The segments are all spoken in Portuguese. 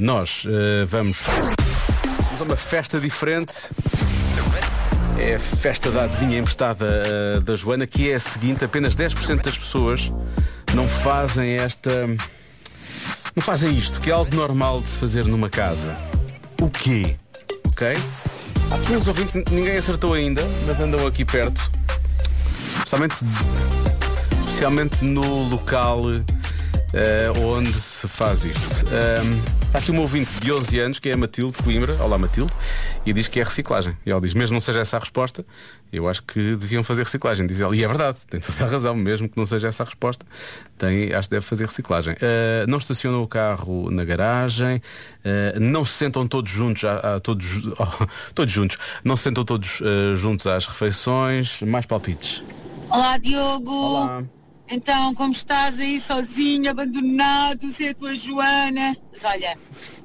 Nós eh, vamos, vamos a uma festa diferente. É a festa da adivinha emprestada eh, da Joana, que é a seguinte, apenas 10% das pessoas não fazem esta. Não fazem isto, que é algo normal de se fazer numa casa. O quê? Ok? Há aqui uns ouvintes, ninguém acertou ainda, mas andam aqui perto. Especialmente, especialmente no local eh, onde se faz isto. Ahm, Está aqui uma ouvinte de 11 anos, que é a Matilde Coimbra. Olá Matilde. E diz que é reciclagem. E ela diz, mesmo não seja essa a resposta, eu acho que deviam fazer reciclagem. Diz ela, e é verdade, tem toda a razão, mesmo que não seja essa a resposta, tem, acho que deve fazer reciclagem. Ah, não estacionam o carro na garagem, ah, não se sentam todos juntos, a, a- todos, oh, todos juntos, não se sentam todos juntos às refeições, mais palpites. Olá Diogo! Olá. Então, como estás aí sozinho, abandonado, sem a tua Joana? Mas olha,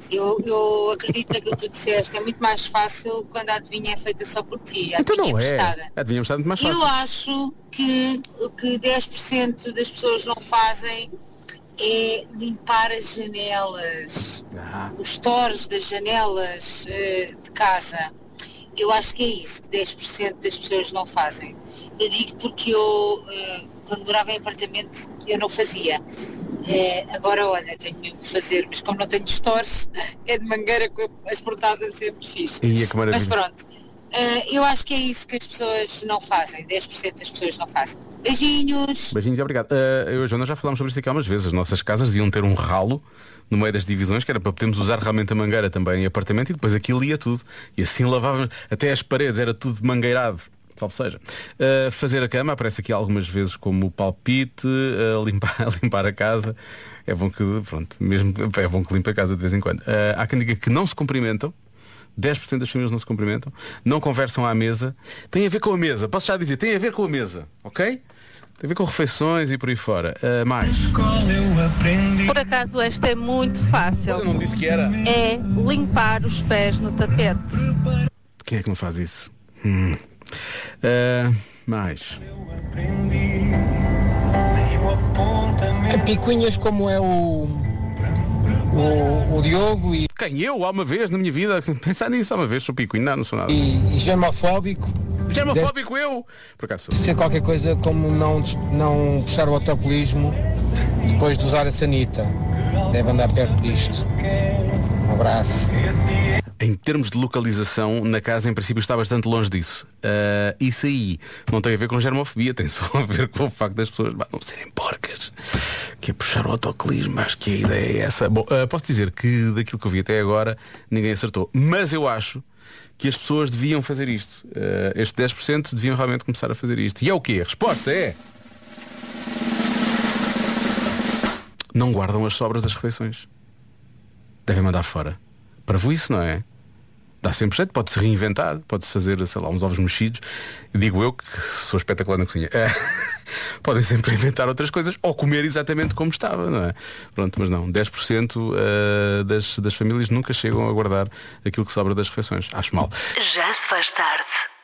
eu, eu acredito naquilo que tu disseste, é muito mais fácil quando a adivinha é feita só por ti, a Então adivinha não é. É, devíamos estar muito mais fácil. Eu acho que o que 10% das pessoas não fazem é limpar as janelas, Ah. os tores das janelas eh, de casa. Eu acho que é isso que 10% das pessoas não fazem. Eu digo porque eu, eh, quando morava em apartamento, eu não fazia. Eh, agora, olha, tenho mesmo que fazer, mas como não tenho stores, é de mangueira com as portadas sempre fiz. Que maravilha. Mas pronto, eh, eu acho que é isso que as pessoas não fazem, 10% das pessoas não fazem. Beijinhos! Beijinhos e obrigado. Ah, eu e a Joana já falámos sobre isso aqui algumas vezes. As nossas casas deviam ter um ralo no meio das divisões, que era para podermos usar realmente a mangueira também em apartamento e depois aquilo ia tudo. E assim lavávamos até as paredes, era tudo mangueirado. Salve seja. Ah, fazer a cama aparece aqui algumas vezes como palpite, ah, limpar, limpar a casa. É bom que, pronto, mesmo é bom que limpe a casa de vez em quando. Ah, há quem diga que não se cumprimentam. 10% das famílias não se cumprimentam, não conversam à mesa. Tem a ver com a mesa, posso já dizer, tem a ver com a mesa, ok? Tem a ver com refeições e por aí fora. Ah, mais. Por acaso esta é muito fácil. Eu não disse que era. É limpar os pés no tapete. Quem é que não faz isso? Hum. Ah, mais. A picuinhas como é o, o, o Diogo e, Quem? Eu, há uma vez na minha vida, pensar nisso há uma vez, sou picuinho, não, não sou nada. e, e germofóbico, Germofóbico eu! Por acaso sou. ser qualquer coisa como não, não puxar o autocolismo depois de usar a sanita. Deve andar perto disto. Um abraço. Em termos de localização, na casa em princípio está bastante longe disso. Ah, isso aí não tem a ver com germofobia, tem só a ver com o facto das pessoas não serem porcas. Que é puxar o autocolismo, acho que a ideia é essa. Bom, ah, posso dizer que daquilo que eu vi até agora ninguém acertou. Mas eu acho que as pessoas deviam fazer isto. Ah, este 10% deviam realmente começar a fazer isto. E é o quê? A resposta é. Não guardam as sobras das refeições. Devem mandar fora. Para isso, não é? Dá sempre jeito, pode-se reinventar, pode-se fazer, sei lá, uns ovos mexidos. Digo eu que sou espetacular na cozinha. Eh, Podem sempre inventar outras coisas ou comer exatamente como estava, não é? Pronto, mas não, 10% eh, das, das famílias nunca chegam a guardar aquilo que sobra das refeições. Acho mal. Já se faz tarde